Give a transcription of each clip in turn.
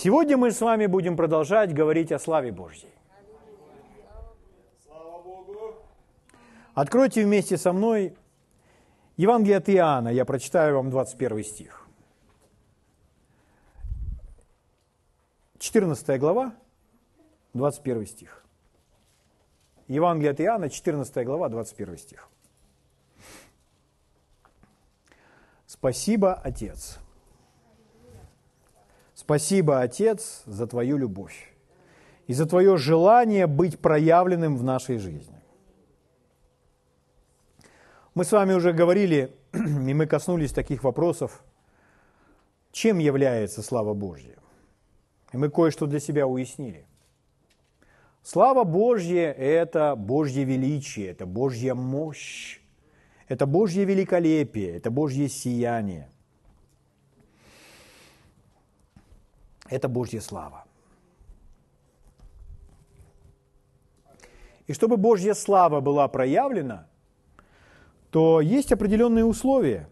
Сегодня мы с вами будем продолжать говорить о славе Божьей. Откройте вместе со мной Евангелие от Иоанна, я прочитаю вам 21 стих. 14 глава, 21 стих. Евангелие от Иоанна, 14 глава, 21 стих. Спасибо, Отец. Спасибо, Отец, за Твою любовь и за Твое желание быть проявленным в нашей жизни. Мы с вами уже говорили, и мы коснулись таких вопросов, чем является слава Божья. И мы кое-что для себя уяснили. Слава Божья – это Божье величие, это Божья мощь, это Божье великолепие, это Божье сияние. Это Божья слава. И чтобы Божья слава была проявлена, то есть определенные условия.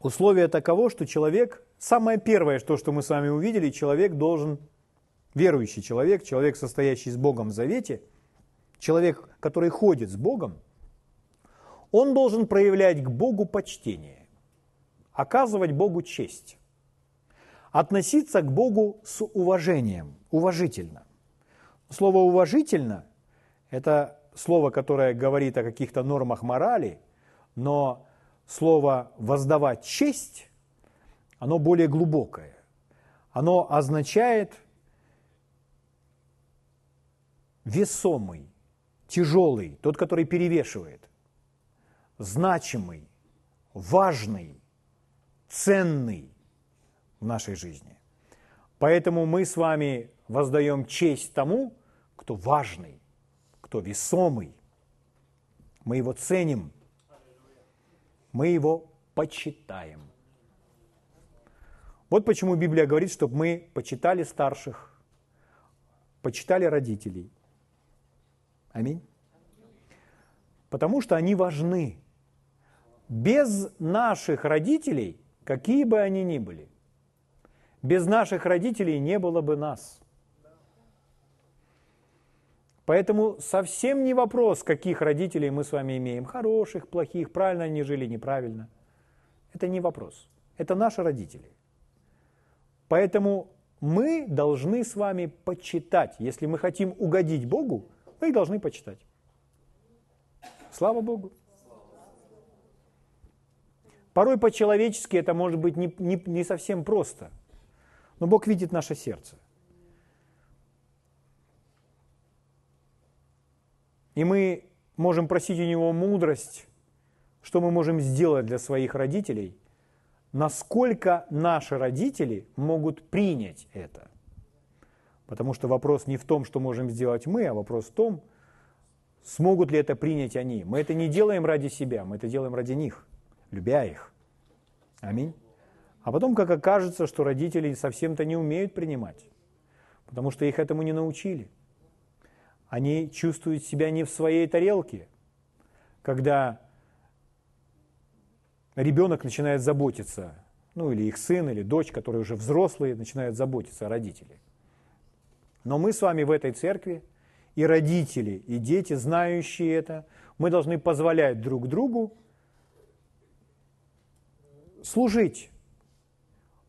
Условия таково, что человек, самое первое, что, что мы с вами увидели, человек должен, верующий человек, человек, состоящий с Богом в завете, человек, который ходит с Богом, он должен проявлять к Богу почтение, оказывать Богу честь, относиться к Богу с уважением, уважительно. Слово «уважительно» – это слово, которое говорит о каких-то нормах морали, но слово «воздавать честь» оно более глубокое. Оно означает весомый, тяжелый, тот, который перевешивает значимый, важный, ценный в нашей жизни. Поэтому мы с вами воздаем честь тому, кто важный, кто весомый. Мы его ценим, мы его почитаем. Вот почему Библия говорит, чтобы мы почитали старших, почитали родителей. Аминь. Потому что они важны без наших родителей, какие бы они ни были, без наших родителей не было бы нас. Поэтому совсем не вопрос, каких родителей мы с вами имеем. Хороших, плохих, правильно они жили, неправильно. Это не вопрос. Это наши родители. Поэтому мы должны с вами почитать. Если мы хотим угодить Богу, мы их должны почитать. Слава Богу. Порой по-человечески это может быть не, не, не совсем просто. Но Бог видит наше сердце. И мы можем просить у Него мудрость, что мы можем сделать для своих родителей, насколько наши родители могут принять это. Потому что вопрос не в том, что можем сделать мы, а вопрос в том, смогут ли это принять они. Мы это не делаем ради себя, мы это делаем ради них любя их. Аминь. А потом, как окажется, что родители совсем-то не умеют принимать, потому что их этому не научили. Они чувствуют себя не в своей тарелке, когда ребенок начинает заботиться, ну или их сын, или дочь, которые уже взрослые, начинают заботиться о родителях. Но мы с вами в этой церкви, и родители, и дети, знающие это, мы должны позволять друг другу служить,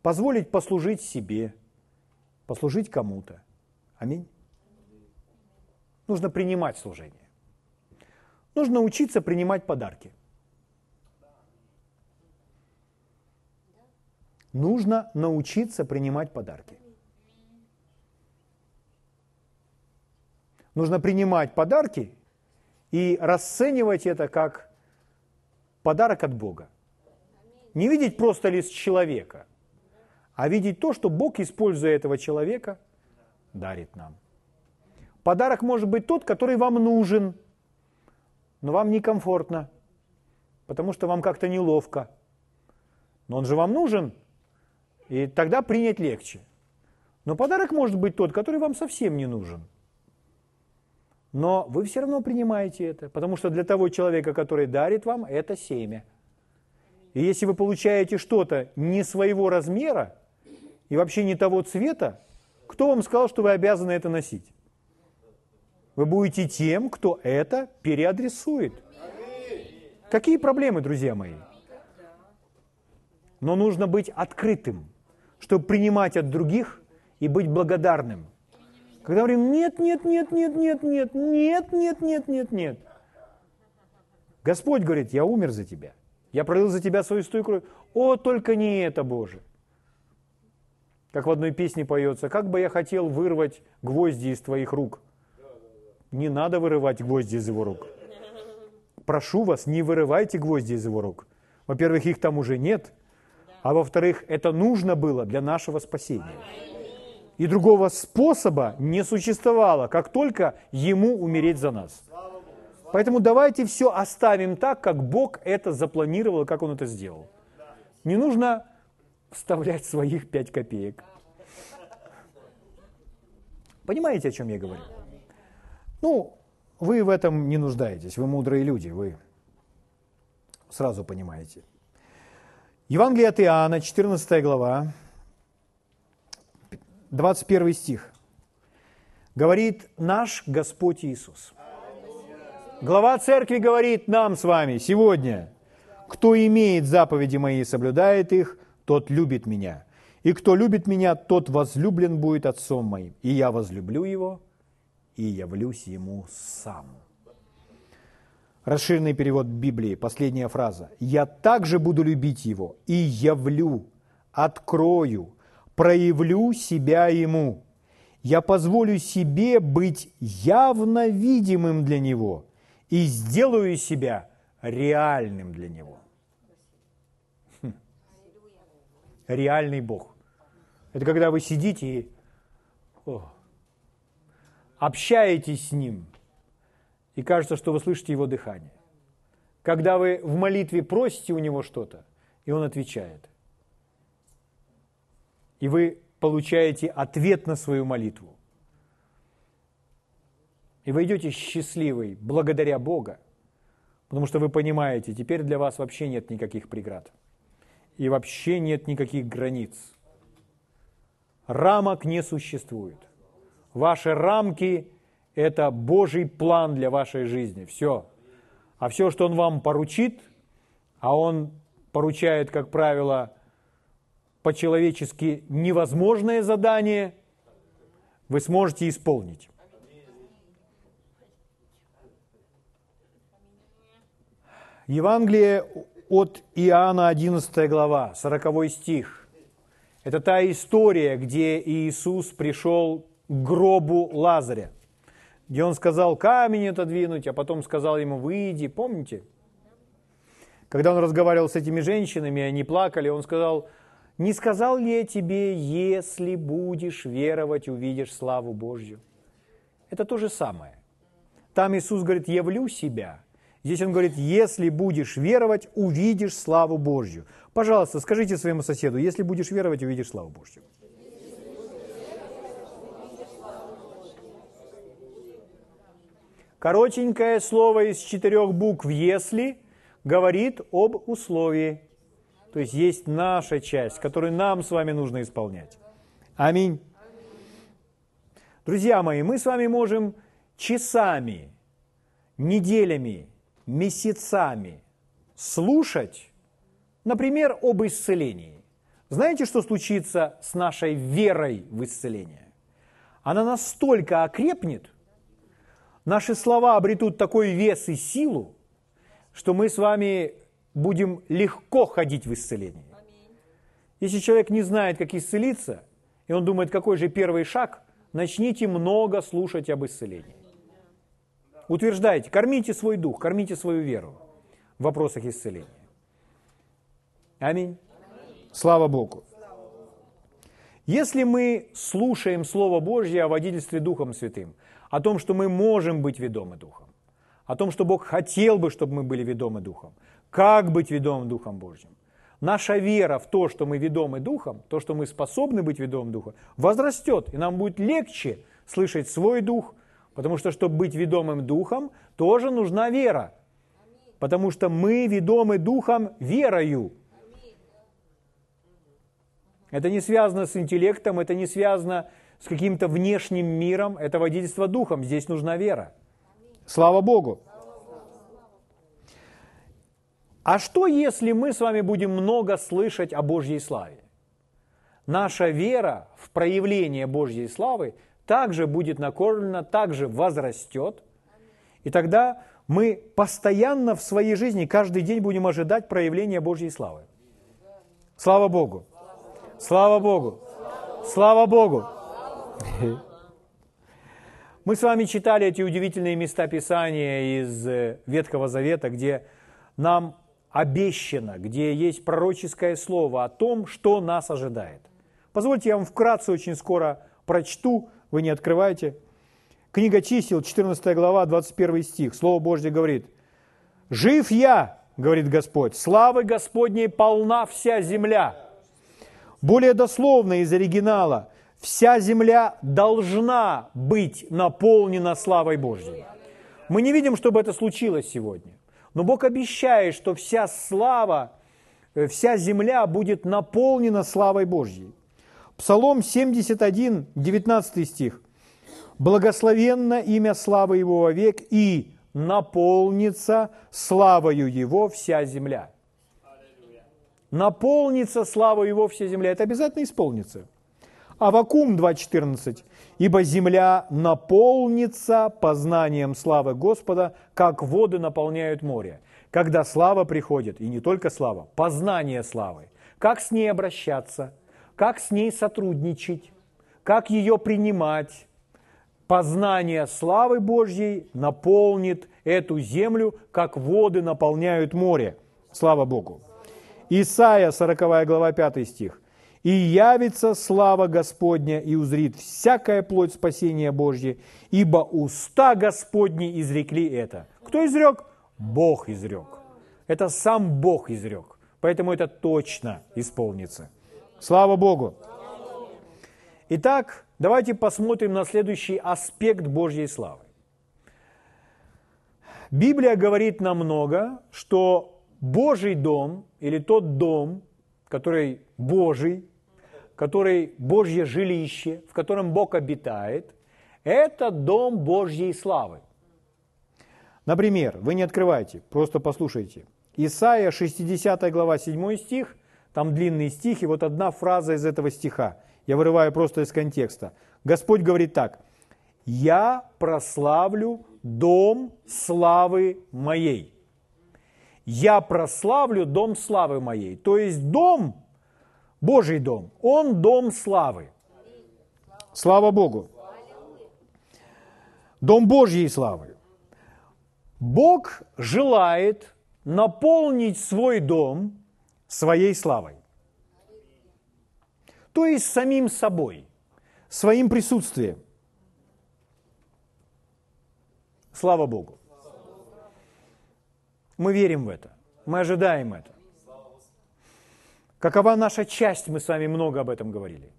позволить послужить себе, послужить кому-то. Аминь. Нужно принимать служение. Нужно учиться принимать подарки. Нужно научиться принимать подарки. Нужно принимать подарки и расценивать это как подарок от Бога. Не видеть просто лист человека, а видеть то, что Бог, используя этого человека, дарит нам. Подарок может быть тот, который вам нужен, но вам некомфортно, потому что вам как-то неловко. Но он же вам нужен, и тогда принять легче. Но подарок может быть тот, который вам совсем не нужен. Но вы все равно принимаете это, потому что для того человека, который дарит вам, это семя – и если вы получаете что-то не своего размера, и вообще не того цвета, кто вам сказал, что вы обязаны это носить? Вы будете тем, кто это переадресует. Какие проблемы, друзья мои? Но нужно быть открытым, чтобы принимать от других и быть благодарным. Когда говорим, нет, нет, нет, нет, нет, нет, нет, нет, нет, нет, нет. Господь говорит, я умер за тебя. Я пролил за тебя свою стойку кровь. О, только не это, Боже. Как в одной песне поется, как бы я хотел вырвать гвозди из твоих рук. Не надо вырывать гвозди из его рук. Прошу вас, не вырывайте гвозди из его рук. Во-первых, их там уже нет, а во-вторых, это нужно было для нашего спасения. И другого способа не существовало, как только ему умереть за нас. Поэтому давайте все оставим так, как Бог это запланировал, как Он это сделал. Не нужно вставлять своих пять копеек. Понимаете, о чем я говорю? Ну, вы в этом не нуждаетесь, вы мудрые люди, вы сразу понимаете. Евангелие от Иоанна, 14 глава, 21 стих. Говорит наш Господь Иисус. Глава церкви говорит нам с вами сегодня, кто имеет заповеди мои и соблюдает их, тот любит меня. И кто любит меня, тот возлюблен будет отцом моим. И я возлюблю его, и явлюсь ему сам. Расширенный перевод Библии, последняя фраза. «Я также буду любить его и явлю, открою, проявлю себя ему. Я позволю себе быть явно видимым для него и сделаю себя реальным для него». Реальный Бог. Это когда вы сидите и о, общаетесь с Ним, и кажется, что вы слышите Его дыхание. Когда вы в молитве просите у Него что-то, и Он отвечает. И вы получаете ответ на свою молитву. И вы идете счастливый благодаря Бога, потому что вы понимаете, теперь для вас вообще нет никаких преград и вообще нет никаких границ. Рамок не существует. Ваши рамки – это Божий план для вашей жизни. Все. А все, что Он вам поручит, а Он поручает, как правило, по-человечески невозможное задание, вы сможете исполнить. Евангелие от Иоанна 11 глава, 40 стих. Это та история, где Иисус пришел к гробу Лазаря, где он сказал камень отодвинуть, а потом сказал ему выйди, помните? Когда он разговаривал с этими женщинами, они плакали, он сказал, не сказал ли я тебе, если будешь веровать, увидишь славу Божью? Это то же самое. Там Иисус говорит, явлю себя – Здесь он говорит, если будешь веровать, увидишь славу Божью. Пожалуйста, скажите своему соседу, если будешь веровать, увидишь славу Божью. Коротенькое слово из четырех букв «если» говорит об условии. То есть есть наша часть, которую нам с вами нужно исполнять. Аминь. Друзья мои, мы с вами можем часами, неделями, месяцами слушать, например, об исцелении. Знаете, что случится с нашей верой в исцеление? Она настолько окрепнет, наши слова обретут такой вес и силу, что мы с вами будем легко ходить в исцелении. Если человек не знает, как исцелиться, и он думает, какой же первый шаг, начните много слушать об исцелении утверждайте, кормите свой дух, кормите свою веру в вопросах исцеления. Аминь. Слава Богу. Если мы слушаем Слово Божье о водительстве Духом Святым, о том, что мы можем быть ведомы Духом, о том, что Бог хотел бы, чтобы мы были ведомы Духом, как быть ведомым Духом Божьим, наша вера в то, что мы ведомы Духом, то, что мы способны быть ведомым Духом, возрастет, и нам будет легче слышать свой Дух, Потому что, чтобы быть ведомым духом, тоже нужна вера. Потому что мы ведомы духом верою. Это не связано с интеллектом, это не связано с каким-то внешним миром, это водительство духом. Здесь нужна вера. Слава Богу. А что, если мы с вами будем много слышать о Божьей славе? Наша вера в проявление Божьей славы также будет накормлена, также возрастет. И тогда мы постоянно в своей жизни, каждый день будем ожидать проявления Божьей славы. Слава Богу! Слава Богу! Слава Богу! Мы с вами читали эти удивительные места Писания из э, Ветхого Завета, где нам обещано, где есть пророческое слово о том, что нас ожидает. Позвольте я вам вкратце очень скоро прочту, вы не открывайте. Книга чисел, 14 глава, 21 стих. Слово Божье говорит, «Жив я, — говорит Господь, — славы Господней полна вся земля». Более дословно из оригинала, вся земля должна быть наполнена славой Божьей. Мы не видим, чтобы это случилось сегодня. Но Бог обещает, что вся слава, э, вся земля будет наполнена славой Божьей. Псалом 71, 19 стих. «Благословенно имя славы Его вовек, и наполнится славою Его вся земля». Наполнится славой Его вся земля. Это обязательно исполнится. Авакум 2.14. «Ибо земля наполнится познанием славы Господа, как воды наполняют море». Когда слава приходит, и не только слава, познание славы. Как с ней обращаться, как с ней сотрудничать, как ее принимать. Познание славы Божьей наполнит эту землю, как воды наполняют море. Слава Богу. Исайя, 40 глава, 5 стих и явится слава Господня, и узрит всякая плоть спасения Божье, ибо уста Господни изрекли это. Кто изрек? Бог изрек. Это сам Бог изрек. Поэтому это точно исполнится. Слава Богу! Итак, давайте посмотрим на следующий аспект Божьей славы. Библия говорит нам много, что Божий дом или тот дом, который Божий, который Божье жилище, в котором Бог обитает, это дом Божьей славы. Например, вы не открывайте, просто послушайте. Исайя 60 глава 7 стих, там длинный стих, и вот одна фраза из этого стиха. Я вырываю просто из контекста. Господь говорит так. «Я прославлю дом славы моей». «Я прославлю дом славы моей». То есть дом Божий дом, он дом славы. Слава Богу. Дом Божьей славы. Бог желает наполнить свой дом своей славой. То есть самим собой, своим присутствием. Слава Богу. Мы верим в это, мы ожидаем это. Какова наша часть, мы с вами много об этом говорили.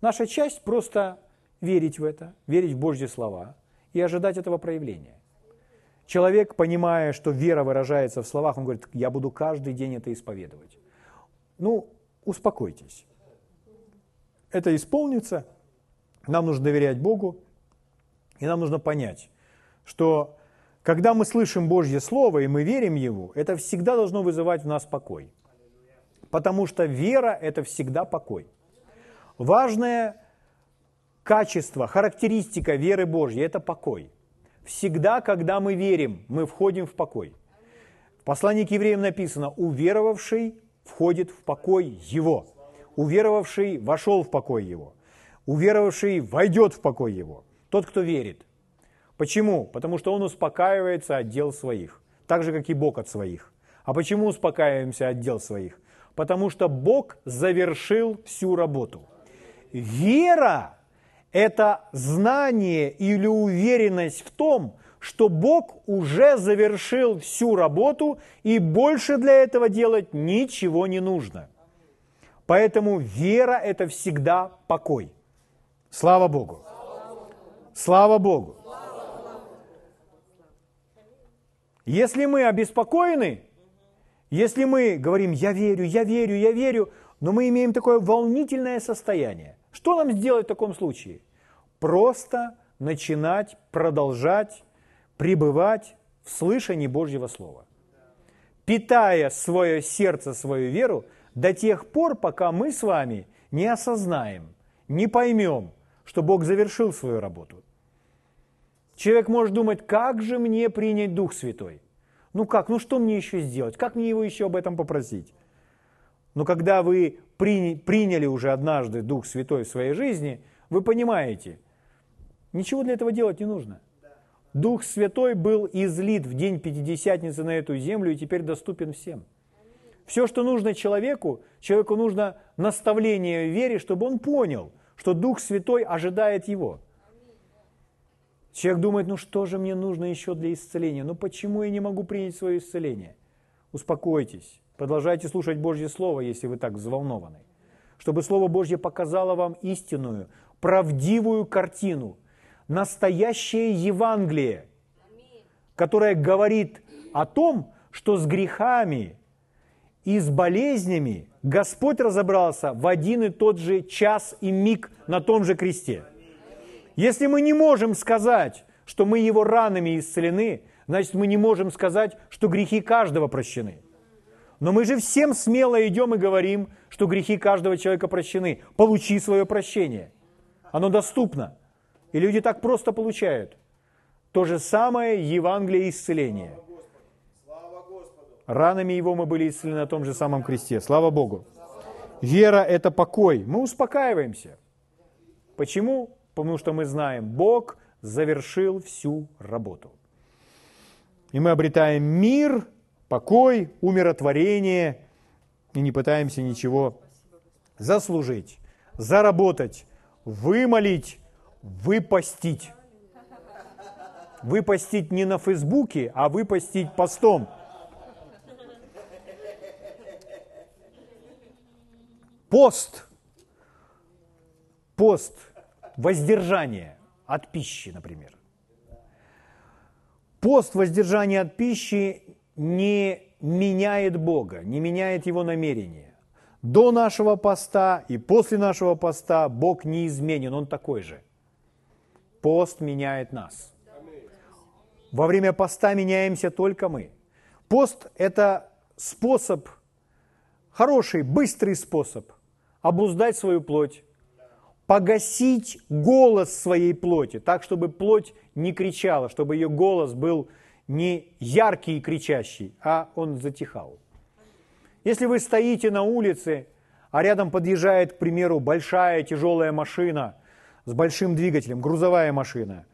Наша часть просто верить в это, верить в Божьи слова и ожидать этого проявления. Человек, понимая, что вера выражается в словах, он говорит, я буду каждый день это исповедовать. Ну, успокойтесь. Это исполнится, нам нужно доверять Богу, и нам нужно понять, что когда мы слышим Божье Слово и мы верим Ему, это всегда должно вызывать в нас покой – потому что вера – это всегда покой. Важное качество, характеристика веры Божьей – это покой. Всегда, когда мы верим, мы входим в покой. В послании к евреям написано «уверовавший входит в покой его». Уверовавший вошел в покой его. Уверовавший войдет в покой его. Тот, кто верит. Почему? Потому что он успокаивается от дел своих, так же, как и Бог от своих. А почему успокаиваемся от дел своих? потому что Бог завершил всю работу. Вера – это знание или уверенность в том, что Бог уже завершил всю работу и больше для этого делать ничего не нужно. Поэтому вера – это всегда покой. Слава Богу! Слава Богу! Если мы обеспокоены, если мы говорим «я верю, я верю, я верю», Но мы имеем такое волнительное состояние. Что нам сделать в таком случае? Просто начинать, продолжать, пребывать в слышании Божьего Слова. Питая свое сердце, свою веру до тех пор, пока мы с вами не осознаем, не поймем, что Бог завершил свою работу. Человек может думать, как же мне принять Дух Святой? Ну как, ну что мне еще сделать? Как мне его еще об этом попросить? Но когда вы приняли уже однажды Дух Святой в своей жизни, вы понимаете, ничего для этого делать не нужно. Дух Святой был излит в день Пятидесятницы на эту землю и теперь доступен всем. Все, что нужно человеку, человеку нужно наставление в вере, чтобы он понял, что Дух Святой ожидает его. Человек думает, ну что же мне нужно еще для исцеления? Ну почему я не могу принять свое исцеление? Успокойтесь, продолжайте слушать Божье Слово, если вы так взволнованы. Чтобы Слово Божье показало вам истинную, правдивую картину, настоящее Евангелие, которое говорит о том, что с грехами и с болезнями Господь разобрался в один и тот же час и миг на том же кресте – если мы не можем сказать, что мы его ранами исцелены, значит мы не можем сказать, что грехи каждого прощены. Но мы же всем смело идем и говорим, что грехи каждого человека прощены. Получи свое прощение. Оно доступно. И люди так просто получают. То же самое Евангелие исцеления. Ранами его мы были исцелены на том же самом кресте. Слава Богу. Вера – это покой. Мы успокаиваемся. Почему? потому что мы знаем, Бог завершил всю работу. И мы обретаем мир, покой, умиротворение, и не пытаемся ничего заслужить, заработать, вымолить, выпостить. Выпостить не на Фейсбуке, а выпостить постом. Пост. Пост воздержание от пищи, например. Пост воздержания от пищи не меняет Бога, не меняет Его намерения. До нашего поста и после нашего поста Бог не изменен, Он такой же. Пост меняет нас. Во время поста меняемся только мы. Пост – это способ, хороший, быстрый способ обуздать свою плоть, погасить голос своей плоти, так, чтобы плоть не кричала, чтобы ее голос был не яркий и кричащий, а он затихал. Если вы стоите на улице, а рядом подъезжает, к примеру, большая тяжелая машина с большим двигателем, грузовая машина,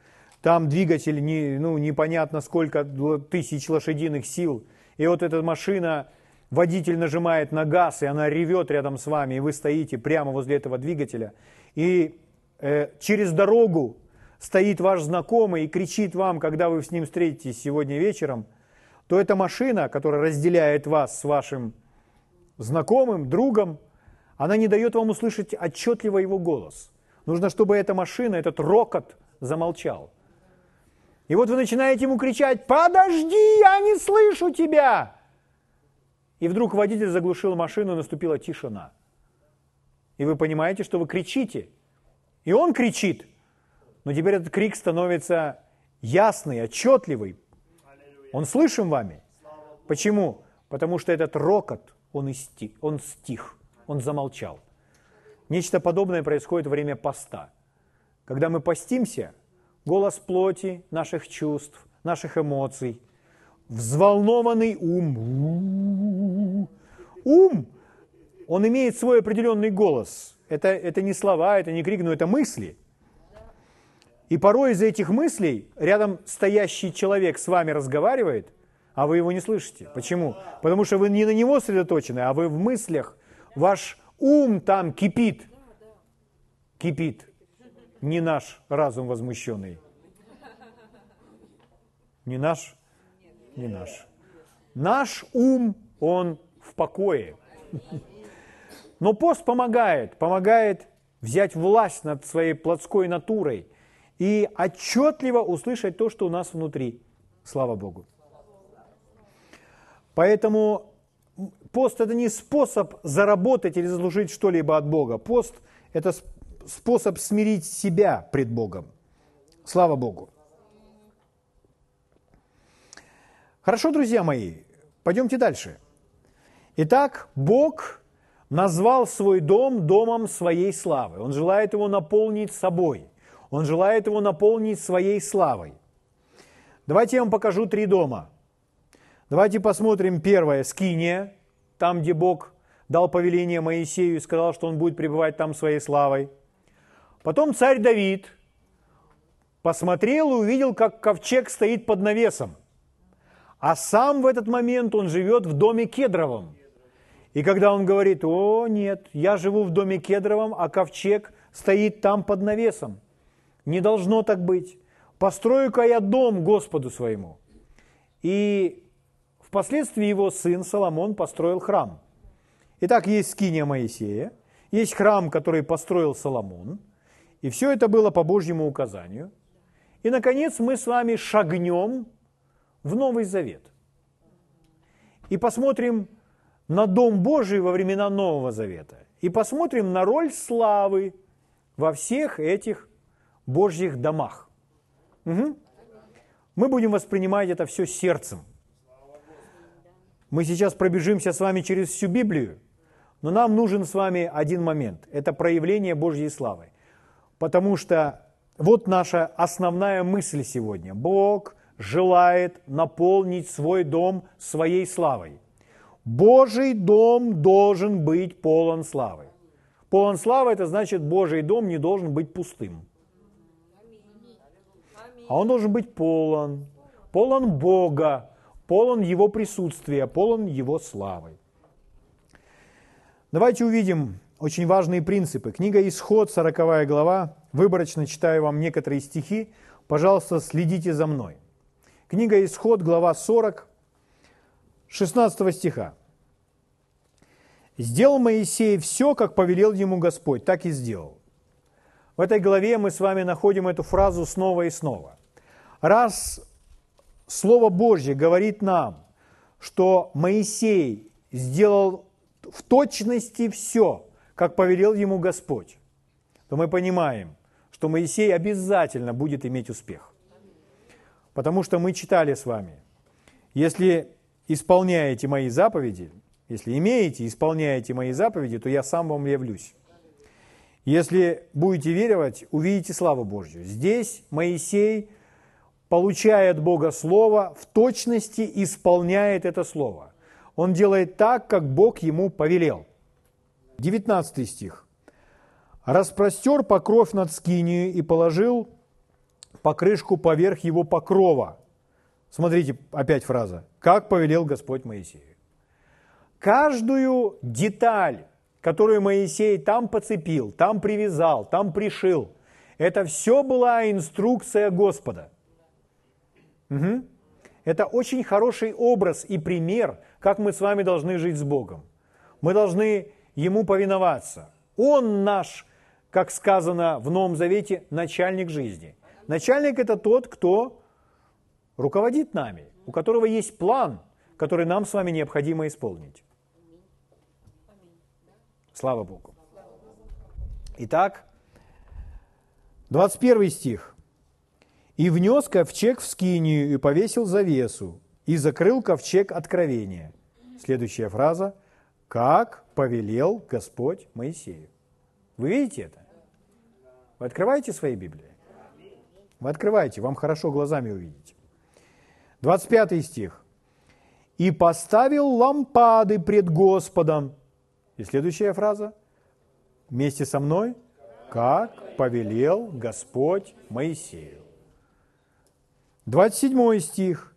там двигатель не, ну, непонятно сколько тысяч лошадиных сил, и вот эта машина, водитель нажимает на газ, и она ревет рядом с вами, и вы стоите прямо возле этого двигателя – и э, через дорогу стоит ваш знакомый и кричит вам, когда вы с ним встретитесь сегодня вечером, то эта машина, которая разделяет вас с вашим знакомым, другом, она не дает вам услышать отчетливо его голос. Нужно, чтобы эта машина, этот рокот замолчал. И вот вы начинаете ему кричать, подожди, я не слышу тебя. И вдруг водитель заглушил машину, наступила тишина и вы понимаете, что вы кричите. И он кричит, но теперь этот крик становится ясный, отчетливый. Он слышим вами. Почему? Потому что этот рокот, он, исти, он стих, он замолчал. Нечто подобное происходит во время поста. Когда мы постимся, голос плоти, наших чувств, наших эмоций, взволнованный ум, ум он имеет свой определенный голос. Это, это не слова, это не крик, но это мысли. И порой из этих мыслей рядом стоящий человек с вами разговаривает, а вы его не слышите. Почему? Потому что вы не на него сосредоточены, а вы в мыслях. Ваш ум там кипит. Кипит. Не наш разум возмущенный. Не наш? Не наш. Наш ум, он в покое. Но пост помогает, помогает взять власть над своей плотской натурой и отчетливо услышать то, что у нас внутри. Слава Богу. Поэтому Пост – это не способ заработать или заслужить что-либо от Бога. Пост – это способ смирить себя пред Богом. Слава Богу. Хорошо, друзья мои, пойдемте дальше. Итак, Бог назвал свой дом домом своей славы. Он желает его наполнить собой. Он желает его наполнить своей славой. Давайте я вам покажу три дома. Давайте посмотрим первое – Скиния, там, где Бог дал повеление Моисею и сказал, что он будет пребывать там своей славой. Потом царь Давид посмотрел и увидел, как ковчег стоит под навесом. А сам в этот момент он живет в доме кедровом. И когда он говорит, о нет, я живу в доме кедровом, а ковчег стоит там под навесом. Не должно так быть. Построю-ка я дом Господу своему. И впоследствии его сын Соломон построил храм. Итак, есть скиния Моисея, есть храм, который построил Соломон, и все это было по Божьему указанию. И, наконец, мы с вами шагнем в Новый Завет. И посмотрим на Дом Божий во времена Нового Завета. И посмотрим на роль славы во всех этих Божьих домах. Угу. Мы будем воспринимать это все сердцем. Мы сейчас пробежимся с вами через всю Библию, но нам нужен с вами один момент. Это проявление Божьей славы. Потому что вот наша основная мысль сегодня. Бог желает наполнить свой дом своей славой. Божий дом должен быть полон славы. Полон славы – это значит, Божий дом не должен быть пустым. А он должен быть полон, полон Бога, полон Его присутствия, полон Его славы. Давайте увидим очень важные принципы. Книга «Исход», 40 глава. Выборочно читаю вам некоторые стихи. Пожалуйста, следите за мной. Книга Исход, глава 40, 16 стиха. «Сделал Моисей все, как повелел ему Господь, так и сделал». В этой главе мы с вами находим эту фразу снова и снова. Раз Слово Божье говорит нам, что Моисей сделал в точности все, как повелел ему Господь, то мы понимаем, что Моисей обязательно будет иметь успех. Потому что мы читали с вами, если исполняете мои заповеди, если имеете, исполняете мои заповеди, то я сам вам явлюсь. Если будете веровать, увидите славу Божью. Здесь Моисей получает Бога Слово, в точности исполняет это Слово. Он делает так, как Бог ему повелел. 19 стих. «Распростер покров над скинию и положил покрышку поверх его покрова. Смотрите, опять фраза. Как повелел Господь Моисею. Каждую деталь, которую Моисей там поцепил, там привязал, там пришил, это все была инструкция Господа. Угу. Это очень хороший образ и пример, как мы с вами должны жить с Богом. Мы должны Ему повиноваться. Он наш, как сказано в Новом Завете, начальник жизни. Начальник – это тот, кто руководит нами, у которого есть план, который нам с вами необходимо исполнить. Слава Богу. Итак, 21 стих. «И внес ковчег в скинию, и повесил завесу, и закрыл ковчег откровения». Следующая фраза. «Как повелел Господь Моисею». Вы видите это? Вы открываете свои Библии? Вы открываете, вам хорошо глазами увидеть. 25 стих. «И поставил лампады пред Господом». И следующая фраза. Вместе со мной. «Как повелел Господь Моисею». 27 стих.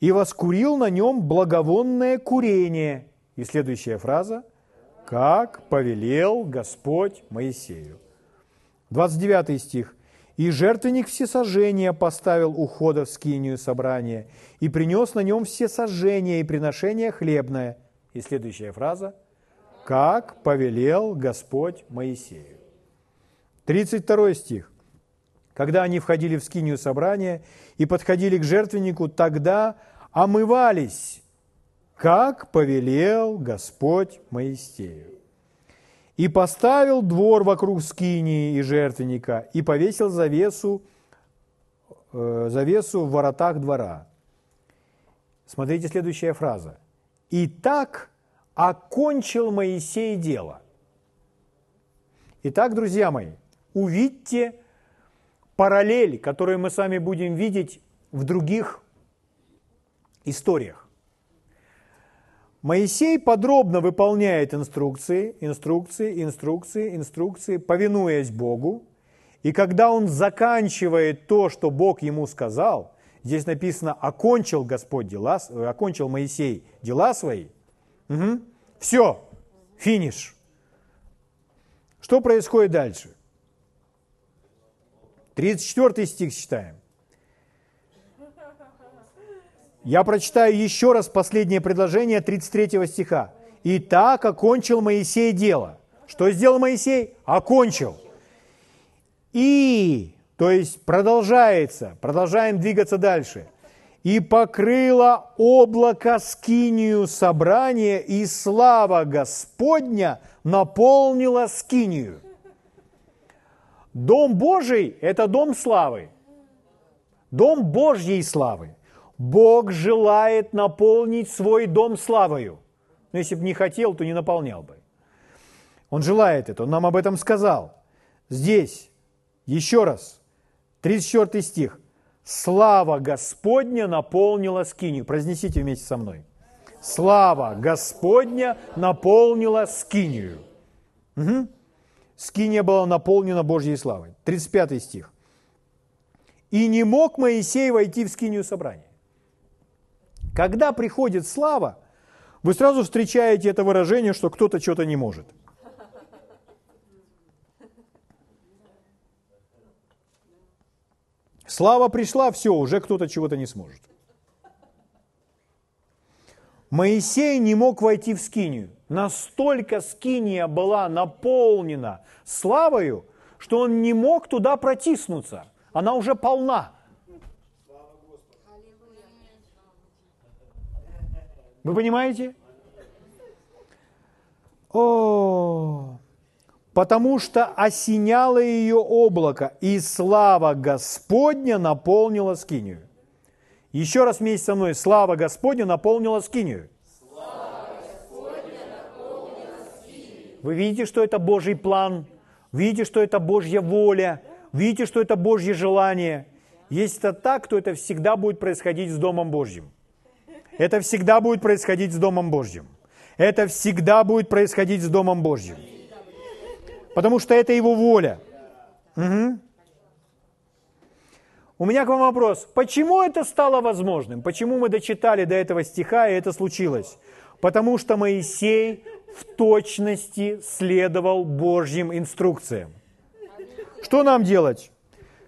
«И воскурил на нем благовонное курение». И следующая фраза. «Как повелел Господь Моисею». 29 стих. И жертвенник всесожжения поставил у входа в скинию собрания, и принес на нем всесожжение и приношение хлебное. И следующая фраза. Как повелел Господь Моисею. 32 стих. Когда они входили в скинию собрания и подходили к жертвеннику, тогда омывались как повелел Господь Моисею. И поставил двор вокруг скинии и жертвенника, и повесил завесу, э, завесу в воротах двора. Смотрите следующая фраза. «И так окончил Моисей дело». Итак, друзья мои, увидьте параллель, которую мы с вами будем видеть в других историях. Моисей подробно выполняет инструкции, инструкции, инструкции, инструкции, повинуясь Богу. И когда он заканчивает то, что Бог ему сказал, здесь написано «окончил Господь дела, окончил Моисей дела свои», угу. все, финиш. Что происходит дальше? 34 стих читаем. Я прочитаю еще раз последнее предложение 33 стиха. «И так окончил Моисей дело». Что сделал Моисей? Окончил. И, то есть продолжается, продолжаем двигаться дальше. «И покрыло облако скинию собрания, и слава Господня наполнила скинию». Дом Божий – это дом славы. Дом Божьей славы. Бог желает наполнить свой дом славою. Но если бы не хотел, то не наполнял бы. Он желает это, он нам об этом сказал. Здесь, еще раз, 34 стих. Слава Господня наполнила скинию. Произнесите вместе со мной. Слава Господня наполнила скинию. Угу. Скиния была наполнена Божьей славой. 35 стих. И не мог Моисей войти в скинию собрания. Когда приходит слава, вы сразу встречаете это выражение, что кто-то что-то не может. Слава пришла, все, уже кто-то чего-то не сможет. Моисей не мог войти в скинию. Настолько скиния была наполнена славою, что он не мог туда протиснуться. Она уже полна. Вы понимаете? О, потому что осеняло ее облако, и слава Господня наполнила скинию. Еще раз вместе со мной. Слава Господня наполнила скинию. Вы видите, что это Божий план? Видите, что это Божья воля? Видите, что это Божье желание? Если это так, то это всегда будет происходить с Домом Божьим. Это всегда будет происходить с Домом Божьим. Это всегда будет происходить с Домом Божьим. Потому что это Его воля. Угу. У меня к вам вопрос. Почему это стало возможным? Почему мы дочитали до этого стиха, и это случилось? Потому что Моисей в точности следовал Божьим инструкциям. Что нам делать?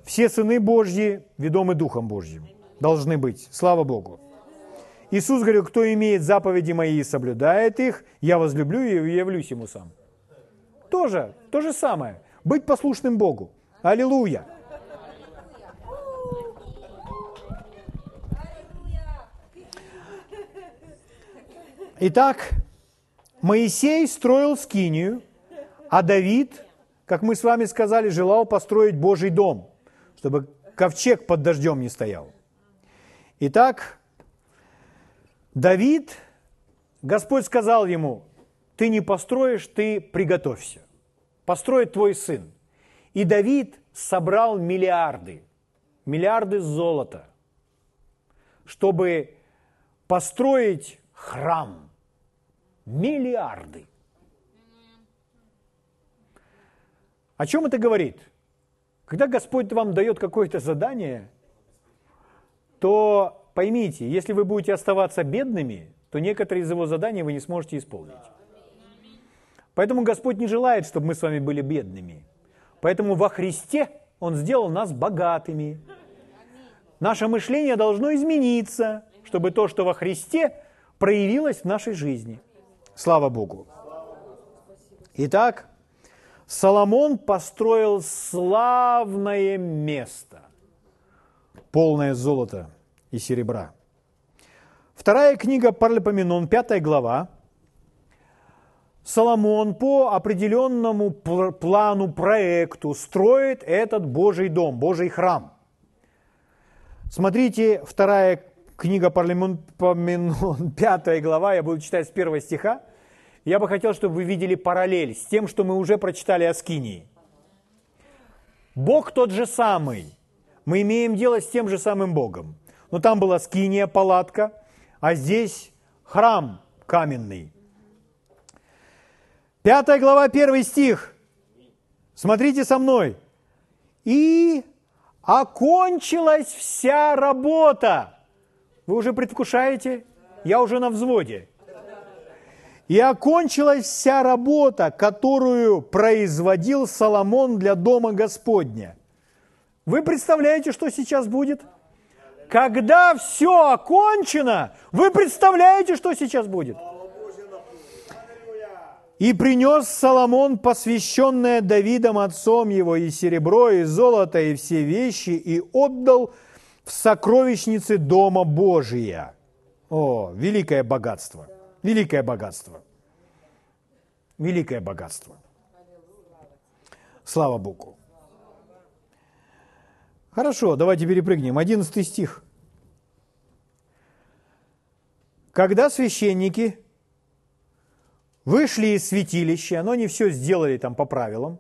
Все сыны Божьи, ведомы Духом Божьим, должны быть. Слава Богу. Иисус говорил, кто имеет заповеди мои и соблюдает их, я возлюблю и явлюсь ему сам. Тоже, то же самое. Быть послушным Богу. Аллилуйя. Итак, Моисей строил скинию, а Давид, как мы с вами сказали, желал построить Божий дом, чтобы ковчег под дождем не стоял. Итак, Давид, Господь сказал ему, ты не построишь, ты приготовься. Построит твой сын. И Давид собрал миллиарды, миллиарды золота, чтобы построить храм. Миллиарды. О чем это говорит? Когда Господь вам дает какое-то задание, то Поймите, если вы будете оставаться бедными, то некоторые из его заданий вы не сможете исполнить. Поэтому Господь не желает, чтобы мы с вами были бедными. Поэтому во Христе Он сделал нас богатыми. Наше мышление должно измениться, чтобы то, что во Христе, проявилось в нашей жизни. Слава Богу. Итак, Соломон построил славное место, полное золото – и серебра. Вторая книга Паралипоменон, пятая глава. Соломон по определенному плану, проекту строит этот Божий дом, Божий храм. Смотрите, вторая книга Паралипоменон, пятая глава, я буду читать с первого стиха. Я бы хотел, чтобы вы видели параллель с тем, что мы уже прочитали о Скинии. Бог тот же самый. Мы имеем дело с тем же самым Богом. Но там была скиния, палатка, а здесь храм каменный. Пятая глава, первый стих. Смотрите со мной. И окончилась вся работа. Вы уже предвкушаете? Я уже на взводе. И окончилась вся работа, которую производил Соломон для Дома Господня. Вы представляете, что сейчас будет? Когда все окончено, вы представляете, что сейчас будет? И принес Соломон посвященное Давидом отцом его и серебро, и золото, и все вещи, и отдал в сокровищнице Дома Божия. О, великое богатство, великое богатство, великое богатство. Слава Богу. Хорошо, давайте перепрыгнем. Одиннадцатый стих. Когда священники вышли из святилища, но не все сделали там по правилам,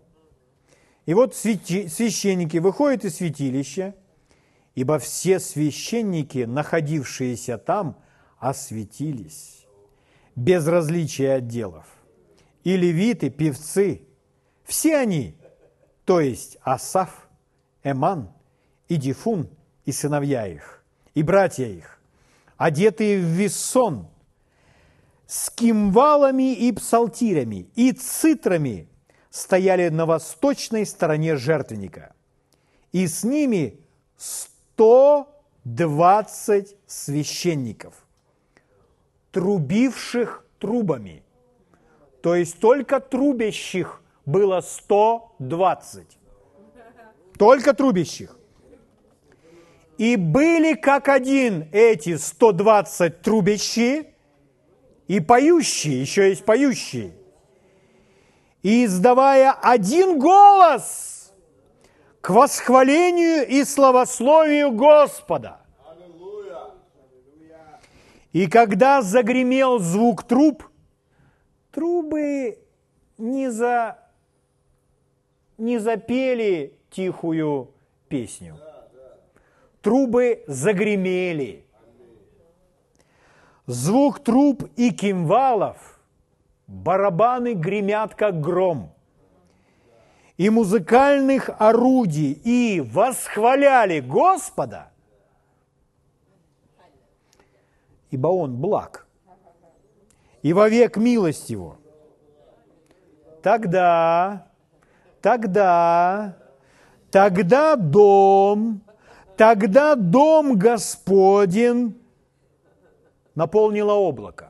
и вот священники выходят из святилища, ибо все священники, находившиеся там, осветились, без различия отделов. И левиты, певцы, все они, то есть Асаф, Эман – и Дифун, и сыновья их, и братья их, одетые в весон, с кимвалами и псалтирами, и цитрами стояли на восточной стороне жертвенника. И с ними 120 священников, трубивших трубами. То есть только трубящих было 120. Только трубящих. И были как один эти 120 трубящие и поющие, еще есть поющие. И издавая один голос к восхвалению и славословию Господа. И когда загремел звук труб, трубы не, за, не запели тихую песню – трубы загремели. Звук труб и кимвалов, барабаны гремят, как гром. И музыкальных орудий, и восхваляли Господа, ибо Он благ, и вовек милость Его. Тогда, тогда, тогда дом Тогда дом Господен наполнило облако.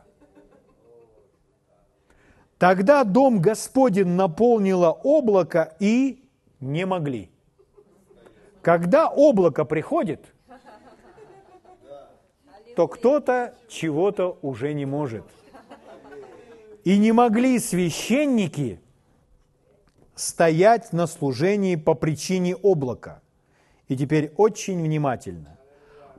Тогда дом Господен наполнило облако и не могли. Когда облако приходит, то кто-то чего-то уже не может. И не могли священники стоять на служении по причине облака – и теперь очень внимательно.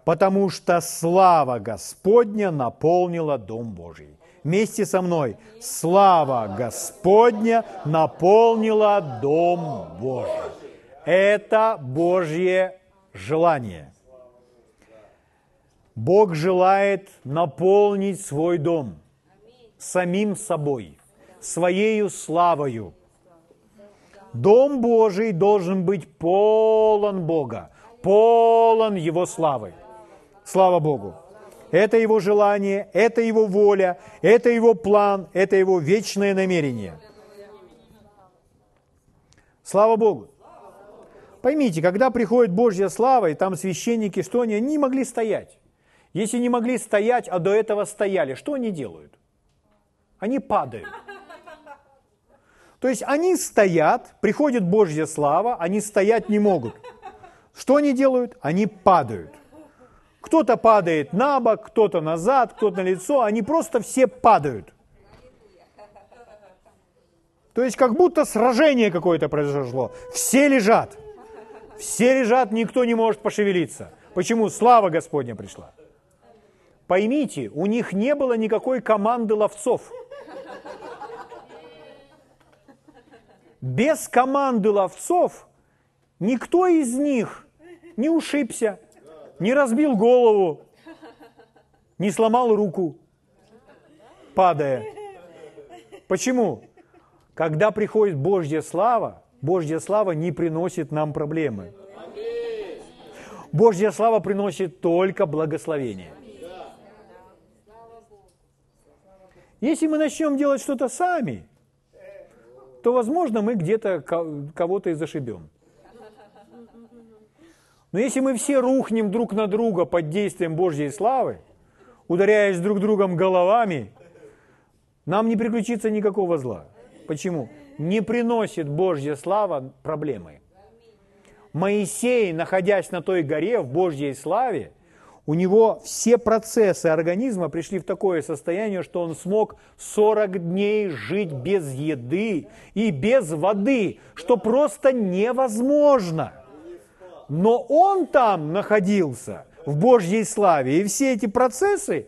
Потому что слава Господня наполнила Дом Божий. Вместе со мной. Слава Господня наполнила Дом Божий. Это Божье желание. Бог желает наполнить свой дом самим собой, своею славою, Дом Божий должен быть полон Бога, полон Его славы. Слава Богу! Это Его желание, это Его воля, это Его план, это Его вечное намерение. Слава Богу! Поймите, когда приходит Божья слава, и там священники, что они, они не могли стоять. Если не могли стоять, а до этого стояли, что они делают? Они падают. То есть они стоят, приходит Божья слава, они стоять не могут. Что они делают? Они падают. Кто-то падает на бок, кто-то назад, кто-то на лицо, они просто все падают. То есть как будто сражение какое-то произошло. Все лежат. Все лежат, никто не может пошевелиться. Почему? Слава Господня пришла. Поймите, у них не было никакой команды ловцов. Без команды ловцов никто из них не ушибся, не разбил голову, не сломал руку, падая. Почему? Когда приходит Божья слава, Божья слава не приносит нам проблемы. Божья слава приносит только благословение. Если мы начнем делать что-то сами, то, возможно, мы где-то кого-то и зашибем. Но если мы все рухнем друг на друга под действием Божьей славы, ударяясь друг другом головами, нам не приключится никакого зла. Почему? Не приносит Божья слава проблемы. Моисей, находясь на той горе в Божьей славе, у него все процессы организма пришли в такое состояние, что он смог 40 дней жить без еды и без воды, что просто невозможно. Но он там находился в Божьей славе, и все эти процессы,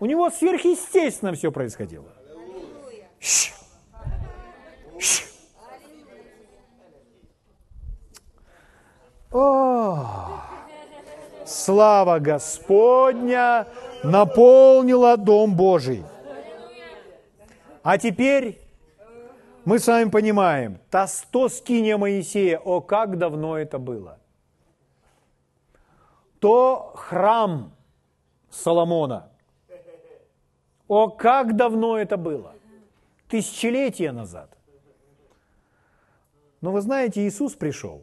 у него сверхъестественно все происходило. Щ. Щ. О, слава Господня наполнила Дом Божий. А теперь мы с вами понимаем, та сто скиния Моисея, о, как давно это было. То храм Соломона, о, как давно это было. Тысячелетия назад. Но вы знаете, Иисус пришел.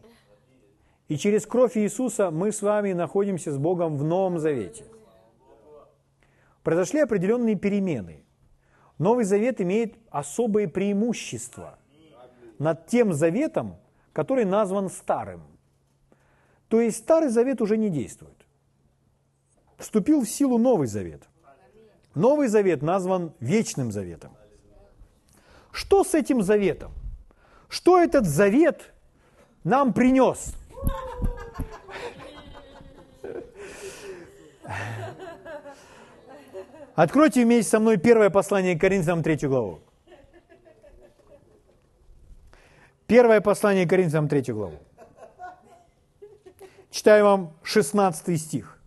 И через кровь Иисуса мы с вами находимся с Богом в Новом Завете. Произошли определенные перемены. Новый Завет имеет особые преимущества над тем Заветом, который назван Старым. То есть Старый Завет уже не действует. Вступил в силу Новый Завет. Новый Завет назван Вечным Заветом. Что с этим Заветом? Что этот Завет нам принес? Откройте вместе со мной первое послание к Коринфянам, третью главу. Первое послание к Коринфянам, третью главу. Читаю вам 16 стих.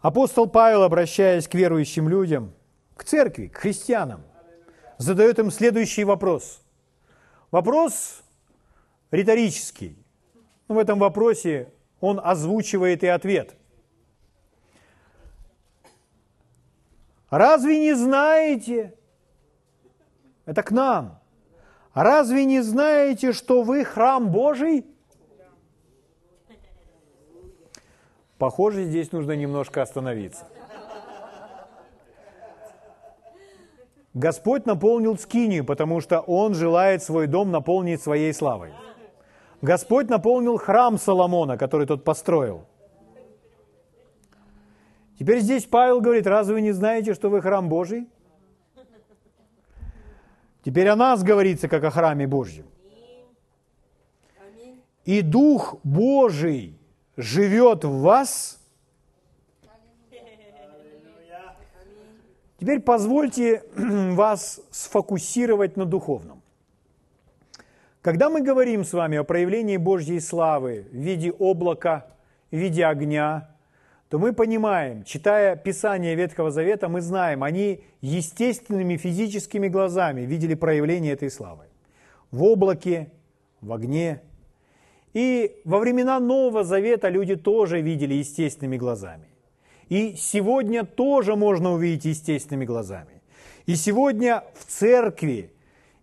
Апостол Павел, обращаясь к верующим людям, к церкви, к христианам, задает им следующий вопрос. Вопрос риторический. В этом вопросе он озвучивает и ответ – Разве не знаете? Это к нам. Разве не знаете, что вы храм Божий? Похоже, здесь нужно немножко остановиться. Господь наполнил скинию, потому что Он желает свой дом наполнить своей славой. Господь наполнил храм Соломона, который тот построил – Теперь здесь Павел говорит, разве вы не знаете, что вы храм Божий? Теперь о нас говорится, как о храме Божьем. И Дух Божий живет в вас. Теперь позвольте вас сфокусировать на духовном. Когда мы говорим с вами о проявлении Божьей славы в виде облака, в виде огня – то мы понимаем, читая Писание Ветхого Завета, мы знаем, они естественными физическими глазами видели проявление этой славы. В облаке, в огне. И во времена Нового Завета люди тоже видели естественными глазами. И сегодня тоже можно увидеть естественными глазами. И сегодня в церкви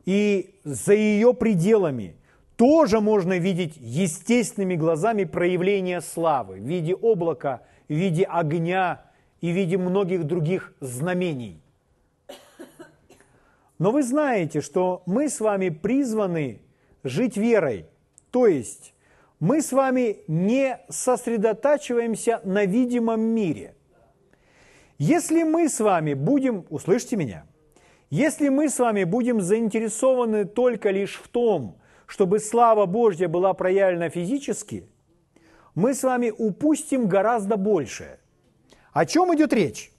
и за ее пределами тоже можно видеть естественными глазами проявление славы в виде облака в виде огня и в виде многих других знамений. Но вы знаете, что мы с вами призваны жить верой, То есть мы с вами не сосредотачиваемся на видимом мире. Если мы с вами будем, услышьте меня, если мы с вами будем заинтересованы только лишь в том, чтобы слава Божья была проявлена физически, мы с вами упустим гораздо большее. О чем идет речь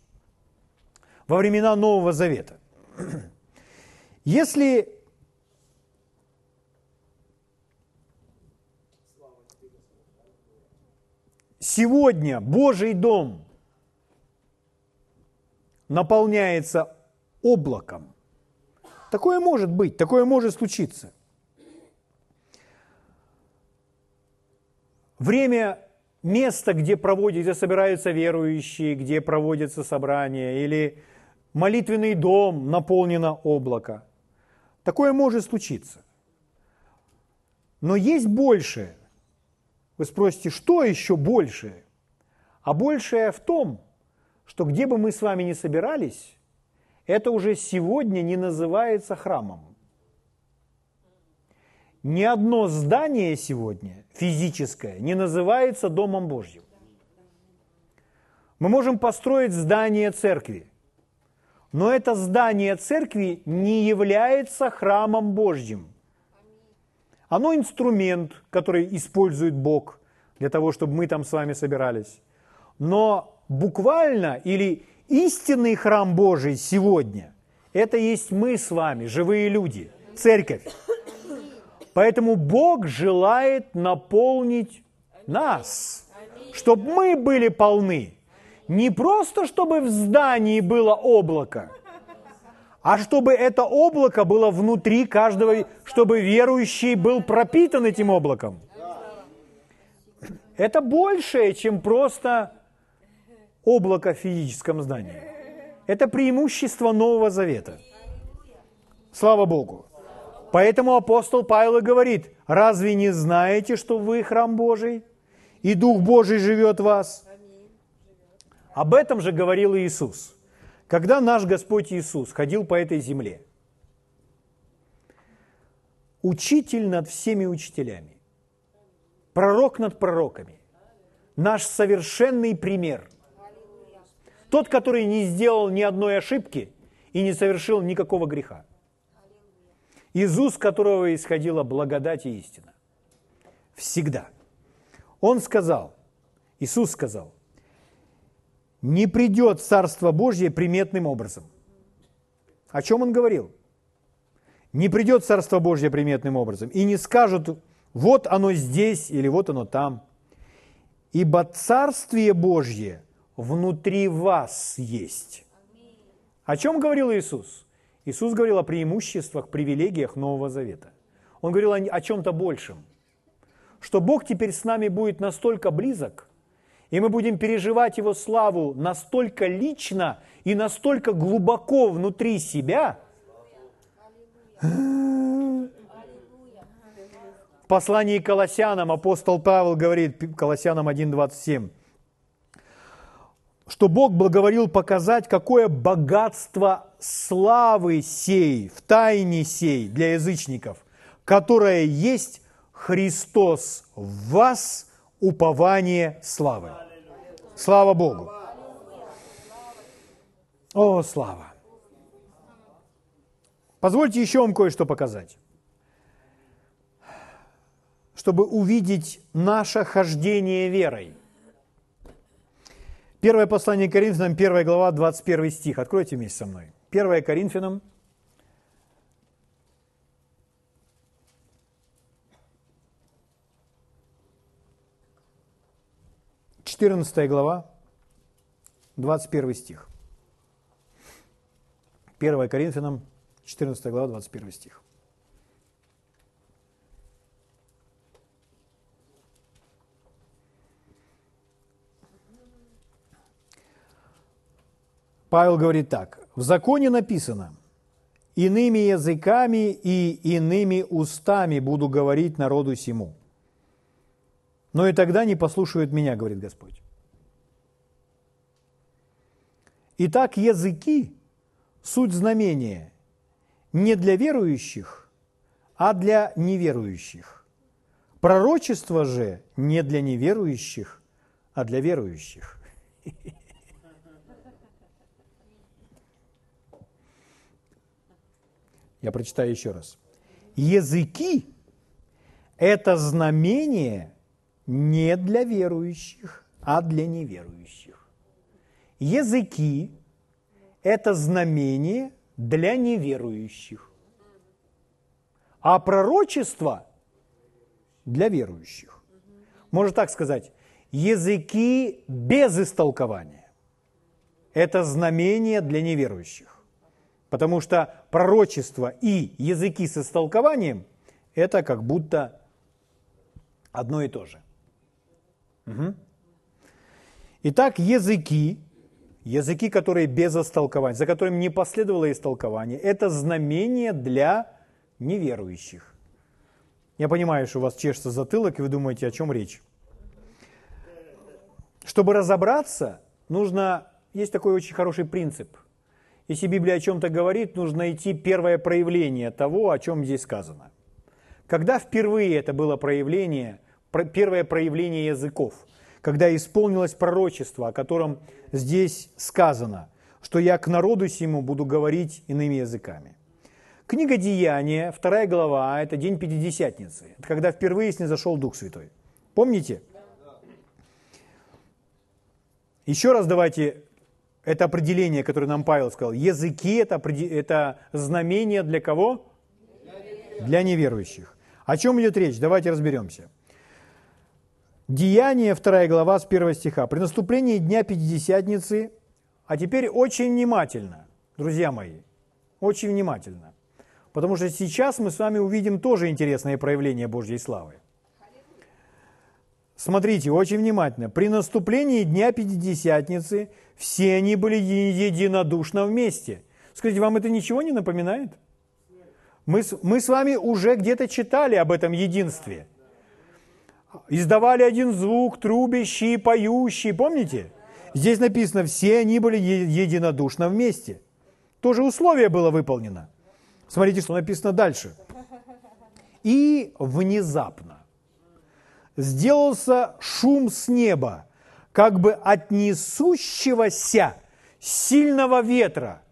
во времена Нового Завета? Если сегодня Божий дом наполняется облаком, такое может быть, такое может случиться. Время, место, где проводят, где собираются верующие, где проводятся собрания, или молитвенный дом наполнено облако. Такое может случиться. Но есть большее – вы спросите, что еще большее? А большее в том, что где бы мы с вами ни собирались, это уже сегодня не называется храмом. Ни одно здание сегодня, физическое, не называется Домом Божьим. Мы можем построить здание церкви, но это здание церкви не является храмом Божьим. Оно инструмент, который использует Бог для того, чтобы мы там с вами собирались. Но буквально или истинный храм Божий сегодня, это есть мы с вами, живые люди, церковь. Поэтому Бог желает наполнить нас, чтобы мы были полны. Не просто, чтобы в здании было облако – а чтобы это облако было внутри каждого, чтобы верующий был пропитан этим облаком. Это большее, чем просто облако в физическом здании. Это преимущество Нового Завета. Слава Богу. Поэтому апостол Павел и говорит, разве не знаете, что вы храм Божий, и Дух Божий живет в вас? Об этом же говорил Иисус. Когда наш Господь Иисус ходил по этой земле, учитель над всеми учителями, пророк над пророками, наш совершенный пример, тот, который не сделал ни одной ошибки и не совершил никакого греха, из уст которого исходила благодать и истина. Всегда. Он сказал, Иисус сказал – не придет Царство Божье приметным образом. О чем он говорил? Не придет Царство Божье приметным образом. И не скажут, вот оно здесь или вот оно там. Ибо Царствие Божье внутри вас есть. О чем говорил Иисус? Иисус говорил о преимуществах, привилегиях Нового Завета. Он говорил о чем-то большем. Что Бог теперь с нами будет настолько близок – и мы будем переживать Его славу настолько лично и настолько глубоко внутри себя. В послании к Колоссянам апостол Павел говорит, Колоссянам 1.27, что Бог благоволил показать, какое богатство славы сей, в тайне сей для язычников, которое есть Христос в вас – упование славы. Слава Богу. О, слава. Позвольте еще вам кое-что показать. Чтобы увидеть наше хождение верой. Первое послание Коринфянам, 1 глава, 21 стих. Откройте вместе со мной. 1 Коринфянам, 14 глава, 21 стих. 1 Коринфянам, 14 глава, 21 стих. Павел говорит так. В законе написано, иными языками и иными устами буду говорить народу сему но и тогда не послушают меня, говорит Господь. Итак, языки – суть знамения не для верующих, а для неверующих. Пророчество же не для неверующих, а для верующих. Я прочитаю еще раз. Языки – это знамение не для верующих, а для неверующих. Языки – это знамение для неверующих. А пророчество – для верующих. Можно так сказать, языки без истолкования – это знамение для неверующих. Потому что пророчество и языки с истолкованием – это как будто одно и то же. Угу. Итак, языки, языки, которые без истолкования, за которыми не последовало истолкование, это знамение для неверующих. Я понимаю, что у вас чешется затылок, и вы думаете, о чем речь. Чтобы разобраться, нужно... Есть такой очень хороший принцип. Если Библия о чем-то говорит, нужно найти первое проявление того, о чем здесь сказано. Когда впервые это было проявление, первое проявление языков, когда исполнилось пророчество, о котором здесь сказано, что я к народу сему буду говорить иными языками. Книга Деяния, вторая глава, это день Пятидесятницы, это когда впервые с ней зашел Дух Святой. Помните? Еще раз давайте это определение, которое нам Павел сказал. Языки это, это знамение для кого? Для неверующих. О чем идет речь? Давайте разберемся. Деяние, 2 глава, с 1 стиха. При наступлении Дня Пятидесятницы, а теперь очень внимательно, друзья мои, очень внимательно, потому что сейчас мы с вами увидим тоже интересное проявление Божьей славы. Смотрите, очень внимательно. При наступлении Дня Пятидесятницы все они были единодушно вместе. Скажите, вам это ничего не напоминает? Мы, мы с вами уже где-то читали об этом единстве. Издавали один звук, трубящий, поющий, помните? Здесь написано, все они были единодушно вместе. То же условие было выполнено. Смотрите, что написано дальше. И внезапно сделался шум с неба, как бы от несущегося сильного ветра.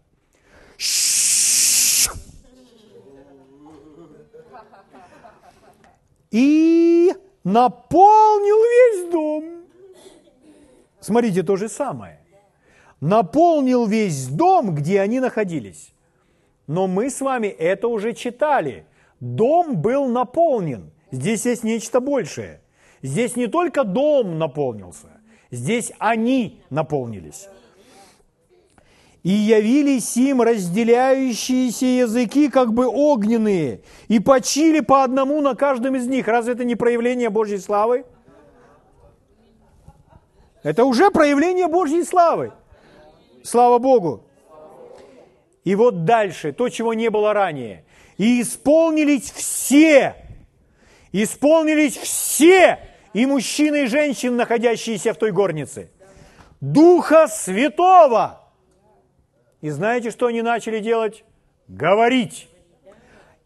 И наполнил весь дом. Смотрите, то же самое. Наполнил весь дом, где они находились. Но мы с вами это уже читали. Дом был наполнен. Здесь есть нечто большее. Здесь не только дом наполнился, здесь они наполнились. И явились им разделяющиеся языки, как бы огненные, и почили по одному на каждом из них. Разве это не проявление Божьей славы? Это уже проявление Божьей славы. Слава Богу. И вот дальше, то, чего не было ранее. И исполнились все, исполнились все и мужчины, и женщины, находящиеся в той горнице. Духа Святого. И знаете, что они начали делать? Говорить.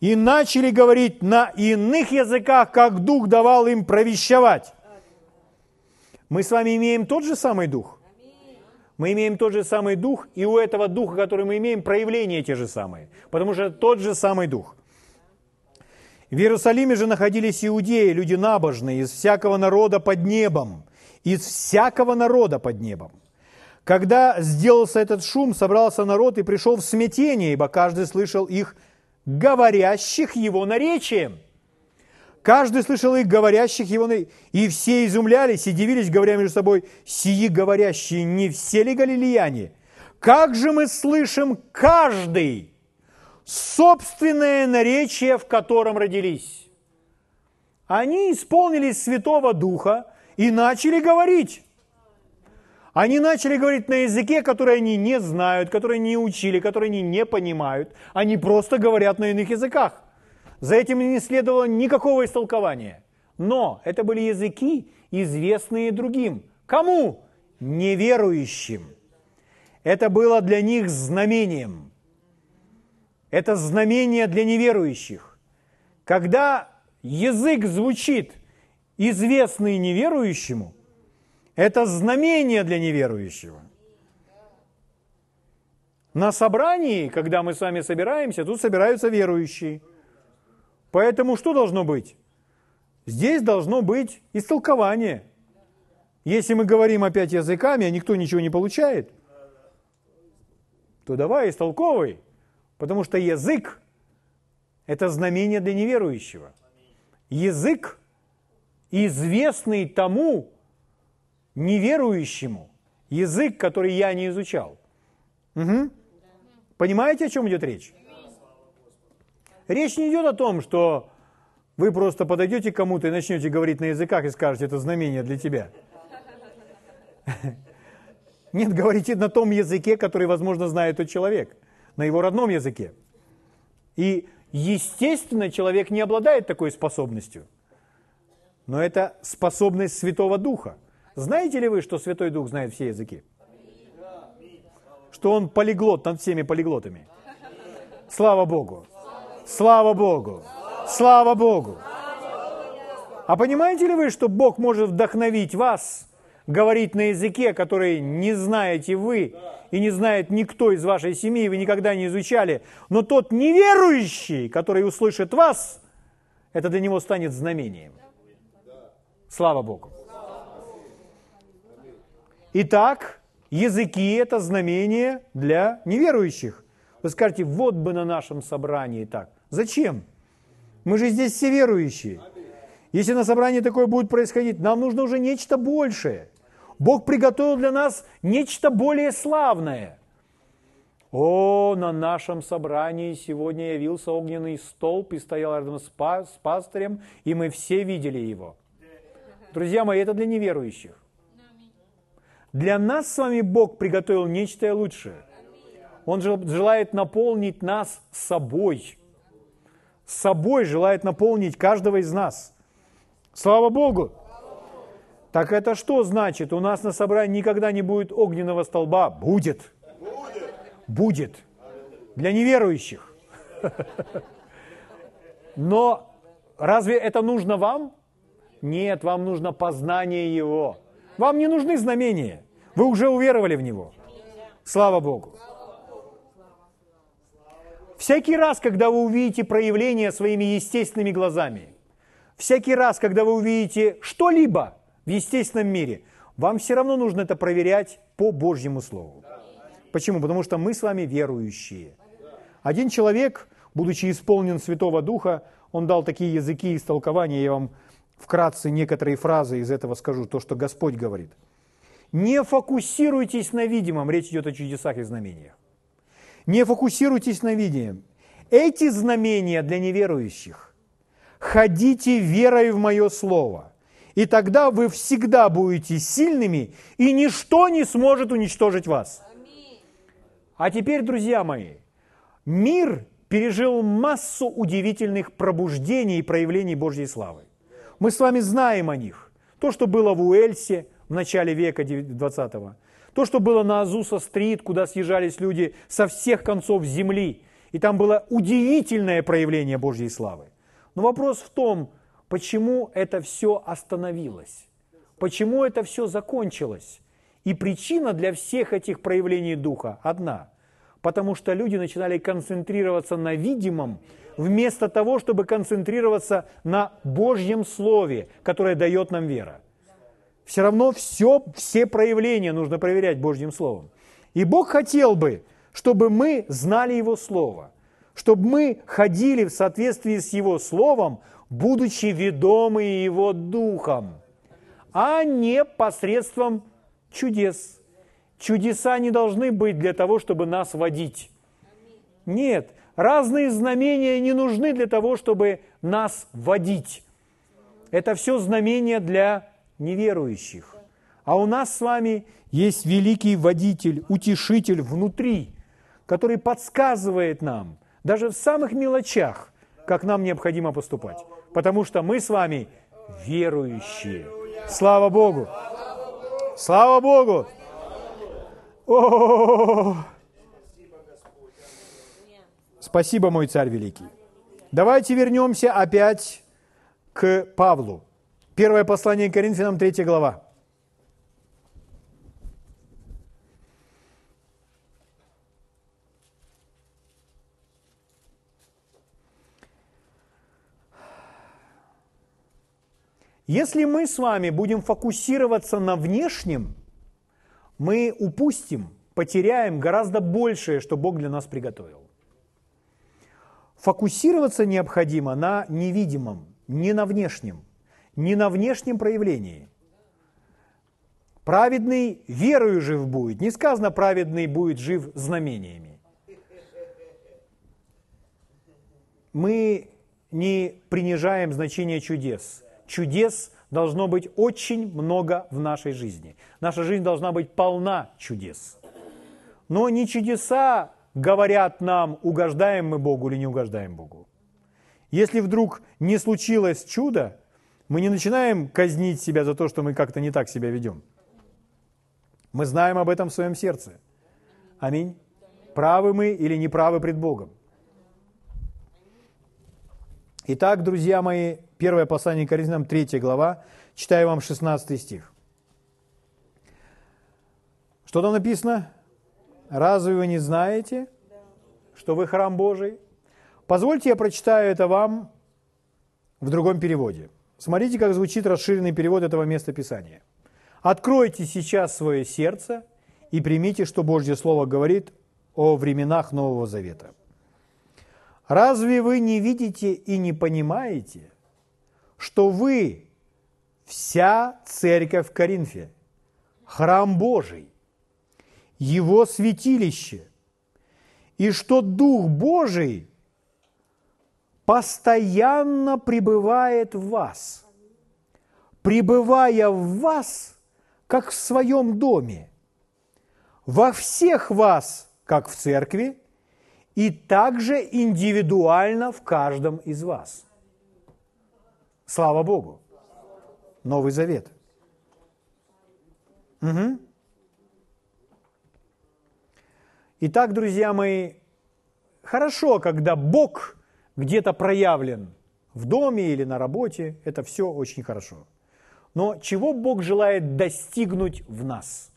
И начали говорить на иных языках, как Дух давал им провещевать. Мы с вами имеем тот же самый Дух. Мы имеем тот же самый Дух, и у этого Духа, который мы имеем, проявления те же самые. Потому что тот же самый Дух. В Иерусалиме же находились иудеи, люди набожные, из всякого народа под небом. Из всякого народа под небом. Когда сделался этот шум, собрался народ и пришел в смятение, ибо каждый слышал их говорящих его наречием. Каждый слышал их говорящих его. И все изумлялись и дивились, говоря между собой, сии говорящие, не все ли галилеяне? Как же мы слышим каждый собственное наречие, в котором родились. Они исполнились Святого Духа и начали говорить. Они начали говорить на языке, который они не знают, который не учили, который они не понимают. Они просто говорят на иных языках. За этим не следовало никакого истолкования. Но это были языки, известные другим. Кому? Неверующим. Это было для них знамением. Это знамение для неверующих. Когда язык звучит, известный неверующему, это знамение для неверующего. На собрании, когда мы с вами собираемся, тут собираются верующие. Поэтому что должно быть? Здесь должно быть истолкование. Если мы говорим опять языками, а никто ничего не получает, то давай истолковывай, потому что язык – это знамение для неверующего. Язык, известный тому неверующему, язык, который я не изучал. Угу. Понимаете, о чем идет речь? Речь не идет о том, что вы просто подойдете к кому-то и начнете говорить на языках и скажете, это знамение для тебя. Нет, говорите на том языке, который, возможно, знает тот человек, на его родном языке. И, естественно, человек не обладает такой способностью. Но это способность Святого Духа. Знаете ли вы, что Святой Дух знает все языки? Что он полиглот над всеми полиглотами. Слава Богу! Слава Богу! Слава Богу! А понимаете ли вы, что Бог может вдохновить вас говорить на языке, который не знаете вы и не знает никто из вашей семьи, вы никогда не изучали, но тот неверующий, который услышит вас, это для него станет знамением. Слава Богу. Итак, языки – это знамение для неверующих. Вы скажете, вот бы на нашем собрании так. Зачем? Мы же здесь все верующие. Если на собрании такое будет происходить, нам нужно уже нечто большее. Бог приготовил для нас нечто более славное. О, на нашем собрании сегодня явился огненный столб и стоял рядом с, па- с пастырем, и мы все видели его. Друзья мои, это для неверующих. Для нас с вами Бог приготовил нечто лучшее. Он желает наполнить нас собой. Собой желает наполнить каждого из нас. Слава Богу! Так это что значит? У нас на собрании никогда не будет огненного столба? Будет. Будет. Для неверующих. Но разве это нужно вам? Нет, вам нужно познание Его. Вам не нужны знамения. Вы уже уверовали в Него. Слава Богу. Всякий раз, когда вы увидите проявление своими естественными глазами, всякий раз, когда вы увидите что-либо, в естественном мире, вам все равно нужно это проверять по Божьему Слову. Почему? Потому что мы с вами верующие. Один человек, будучи исполнен Святого Духа, он дал такие языки и истолкования, я вам вкратце некоторые фразы из этого скажу, то, что Господь говорит. Не фокусируйтесь на видимом, речь идет о чудесах и знамениях. Не фокусируйтесь на видимом. Эти знамения для неверующих. Ходите верой в мое слово – и тогда вы всегда будете сильными, и ничто не сможет уничтожить вас. А теперь, друзья мои, мир пережил массу удивительных пробуждений и проявлений Божьей славы. Мы с вами знаем о них. То, что было в Уэльсе в начале века 20-го, то, что было на Азуса-стрит, куда съезжались люди со всех концов земли, и там было удивительное проявление Божьей славы. Но вопрос в том, почему это все остановилось, почему это все закончилось. И причина для всех этих проявлений Духа одна. Потому что люди начинали концентрироваться на видимом, вместо того, чтобы концентрироваться на Божьем Слове, которое дает нам вера. Все равно все, все проявления нужно проверять Божьим Словом. И Бог хотел бы, чтобы мы знали Его Слово, чтобы мы ходили в соответствии с Его Словом, будучи ведомы Его Духом, а не посредством чудес. Чудеса не должны быть для того, чтобы нас водить. Нет, разные знамения не нужны для того, чтобы нас водить. Это все знамения для неверующих. А у нас с вами есть великий водитель, утешитель внутри, который подсказывает нам, даже в самых мелочах, как нам необходимо поступать. Потому что мы с вами верующие. Слава Богу! Слава Богу! О-о-о-о! Спасибо, мой царь великий. Давайте вернемся опять к Павлу. Первое послание к Коринфянам, 3 глава. Если мы с вами будем фокусироваться на внешнем, мы упустим, потеряем гораздо большее, что Бог для нас приготовил. Фокусироваться необходимо на невидимом, не на внешнем, не на внешнем проявлении. Праведный верою жив будет. Не сказано, праведный будет жив знамениями. Мы не принижаем значение чудес. Чудес должно быть очень много в нашей жизни. Наша жизнь должна быть полна чудес. Но не чудеса говорят нам, угождаем мы Богу или не угождаем Богу. Если вдруг не случилось чудо, мы не начинаем казнить себя за то, что мы как-то не так себя ведем. Мы знаем об этом в своем сердце. Аминь. Правы мы или не правы пред Богом. Итак, друзья мои, первое послание к Коринфянам, 3 глава, читаю вам 16 стих. Что там написано? Разве вы не знаете, что вы храм Божий? Позвольте я прочитаю это вам в другом переводе. Смотрите, как звучит расширенный перевод этого места Писания. «Откройте сейчас свое сердце и примите, что Божье Слово говорит о временах Нового Завета. Разве вы не видите и не понимаете, что вы вся церковь в Коринфе, храм Божий, его святилище, и что Дух Божий постоянно пребывает в вас, пребывая в вас, как в своем доме, во всех вас, как в церкви, и также индивидуально в каждом из вас. Слава Богу! Новый Завет. Угу. Итак, друзья мои, хорошо, когда Бог где-то проявлен в доме или на работе, это все очень хорошо. Но чего Бог желает достигнуть в нас?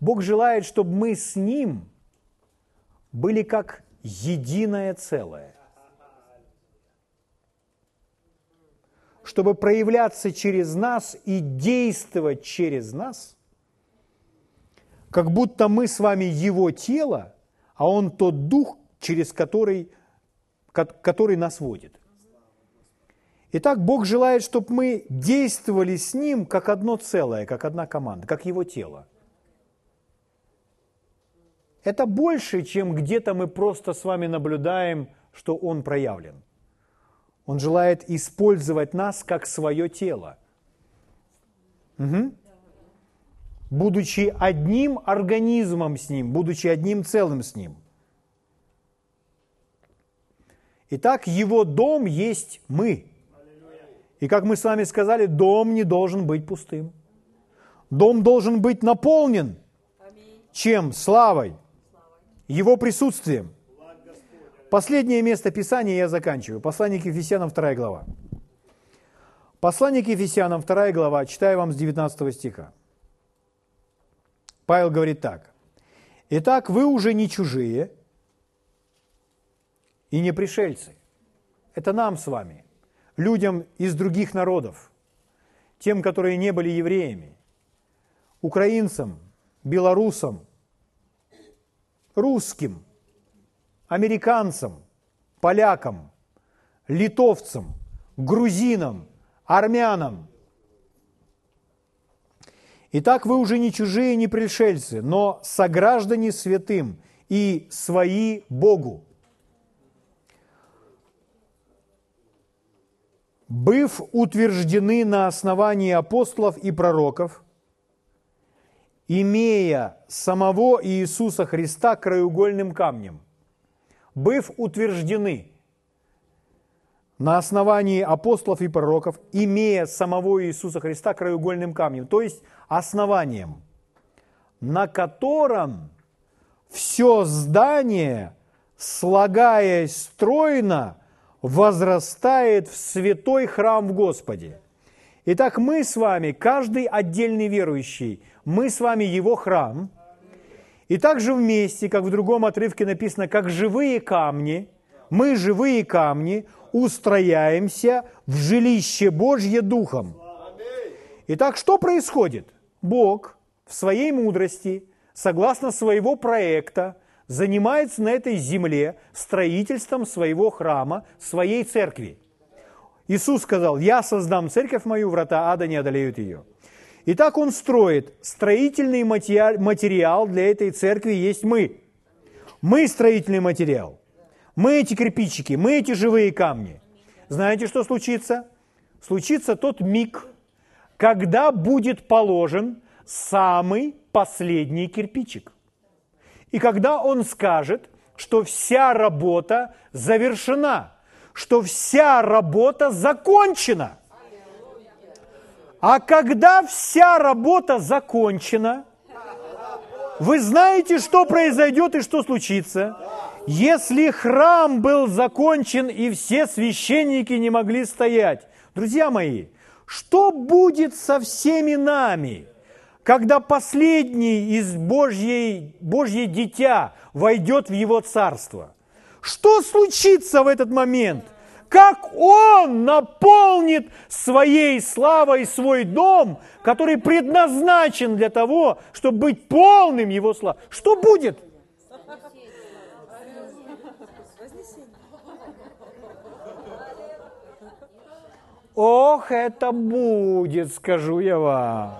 Бог желает, чтобы мы с Ним были как единое целое. Чтобы проявляться через нас и действовать через нас, как будто мы с вами Его тело, а Он тот дух, через который который нас водит. Итак, Бог желает, чтобы мы действовали с Ним как одно целое, как одна команда, как Его тело. Это больше, чем где-то мы просто с вами наблюдаем, что Он проявлен. Он желает использовать нас как свое тело. Угу. Будучи одним организмом с Ним, будучи одним целым с Ним – Итак, его дом есть мы. И как мы с вами сказали, дом не должен быть пустым. Дом должен быть наполнен чем? Славой, его присутствием. Последнее место Писания я заканчиваю. Послание к Ефесянам, 2 глава. Послание к Ефесянам, 2 глава, читаю вам с 19 стиха. Павел говорит так. «Итак, вы уже не чужие, и не пришельцы. Это нам с вами, людям из других народов, тем, которые не были евреями, украинцам, белорусам, русским, американцам, полякам, литовцам, грузинам, армянам. Итак, вы уже не чужие, не пришельцы, но сограждане святым и свои Богу – быв утверждены на основании апостолов и пророков, имея самого Иисуса Христа краеугольным камнем, быв утверждены на основании апостолов и пророков, имея самого Иисуса Христа краеугольным камнем, то есть основанием, на котором все здание, слагаясь стройно, возрастает в святой храм в Господе. Итак, мы с вами, каждый отдельный верующий, мы с вами его храм. И также вместе, как в другом отрывке написано, как живые камни, мы живые камни устрояемся в жилище Божье Духом. Итак, что происходит? Бог в своей мудрости, согласно своего проекта, занимается на этой земле строительством своего храма, своей церкви. Иисус сказал, я создам церковь мою, врата ада не одолеют ее. Итак, он строит. Строительный материал для этой церкви есть мы. Мы строительный материал. Мы эти кирпичики, мы эти живые камни. Знаете, что случится? Случится тот миг, когда будет положен самый последний кирпичик. И когда он скажет, что вся работа завершена, что вся работа закончена. А когда вся работа закончена, вы знаете, что произойдет и что случится? Если храм был закончен и все священники не могли стоять, друзья мои, что будет со всеми нами – когда последний из Божьей, Божье дитя войдет в его царство. Что случится в этот момент? Как он наполнит своей славой свой дом, который предназначен для того, чтобы быть полным его славы? Что будет? Ох, это будет, скажу я вам.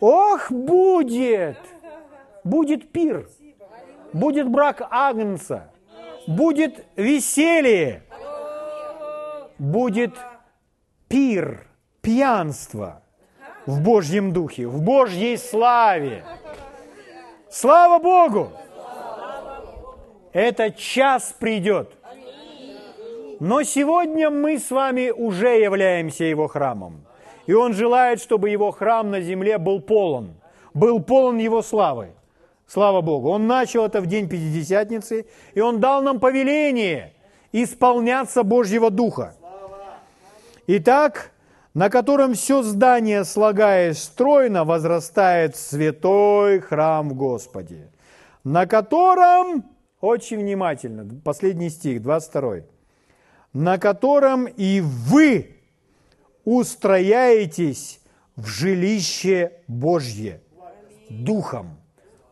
Ох, будет! Будет пир, будет брак Агнца, будет веселье, будет пир, пьянство в Божьем Духе, в Божьей славе. Слава Богу! Этот час придет. Но сегодня мы с вами уже являемся Его храмом. И Он желает, чтобы Его храм на земле был полон, был полон Его славы. Слава Богу. Он начал это в день Пятидесятницы, и Он дал нам повеление исполняться Божьего Духа. Итак, на котором все здание, слагаясь стройно, возрастает святой храм в Господе, на котором, очень внимательно, последний стих, 22, на котором и вы устрояетесь в жилище Божье Духом.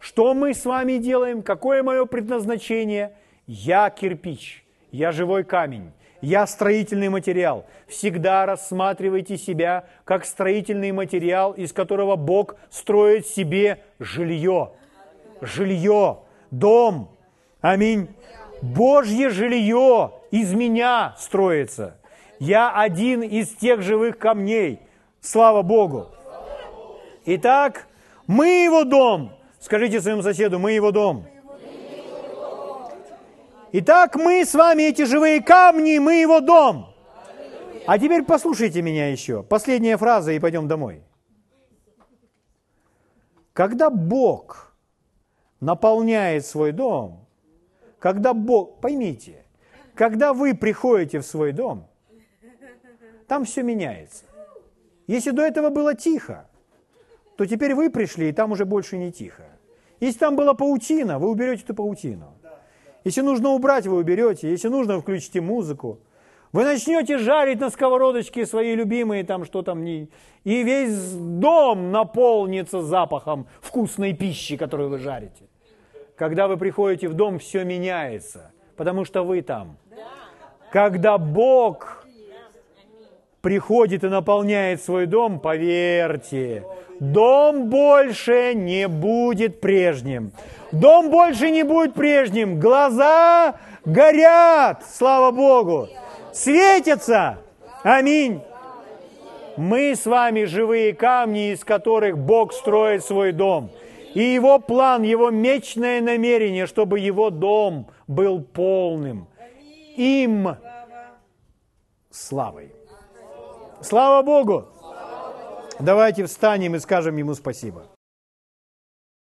Что мы с вами делаем? Какое мое предназначение? Я кирпич, я живой камень, я строительный материал. Всегда рассматривайте себя как строительный материал, из которого Бог строит себе жилье. Жилье, дом. Аминь. Божье жилье из меня строится – я один из тех живых камней. Слава Богу. Итак, мы его дом. Скажите своему соседу, мы его дом. Итак, мы с вами эти живые камни, мы его дом. А теперь послушайте меня еще. Последняя фраза и пойдем домой. Когда Бог наполняет свой дом, когда Бог, поймите, когда вы приходите в свой дом – там все меняется. Если до этого было тихо, то теперь вы пришли, и там уже больше не тихо. Если там была паутина, вы уберете эту паутину. Если нужно убрать, вы уберете. Если нужно, включите музыку. Вы начнете жарить на сковородочке свои любимые там что там не... И весь дом наполнится запахом вкусной пищи, которую вы жарите. Когда вы приходите в дом, все меняется, потому что вы там. Когда Бог приходит и наполняет свой дом, поверьте, дом больше не будет прежним. Дом больше не будет прежним. Глаза горят, слава Богу, светятся. Аминь. Мы с вами живые камни, из которых Бог строит свой дом. И его план, его мечное намерение, чтобы его дом был полным. Им славой. Слава Богу! Давайте встанем и скажем Ему спасибо.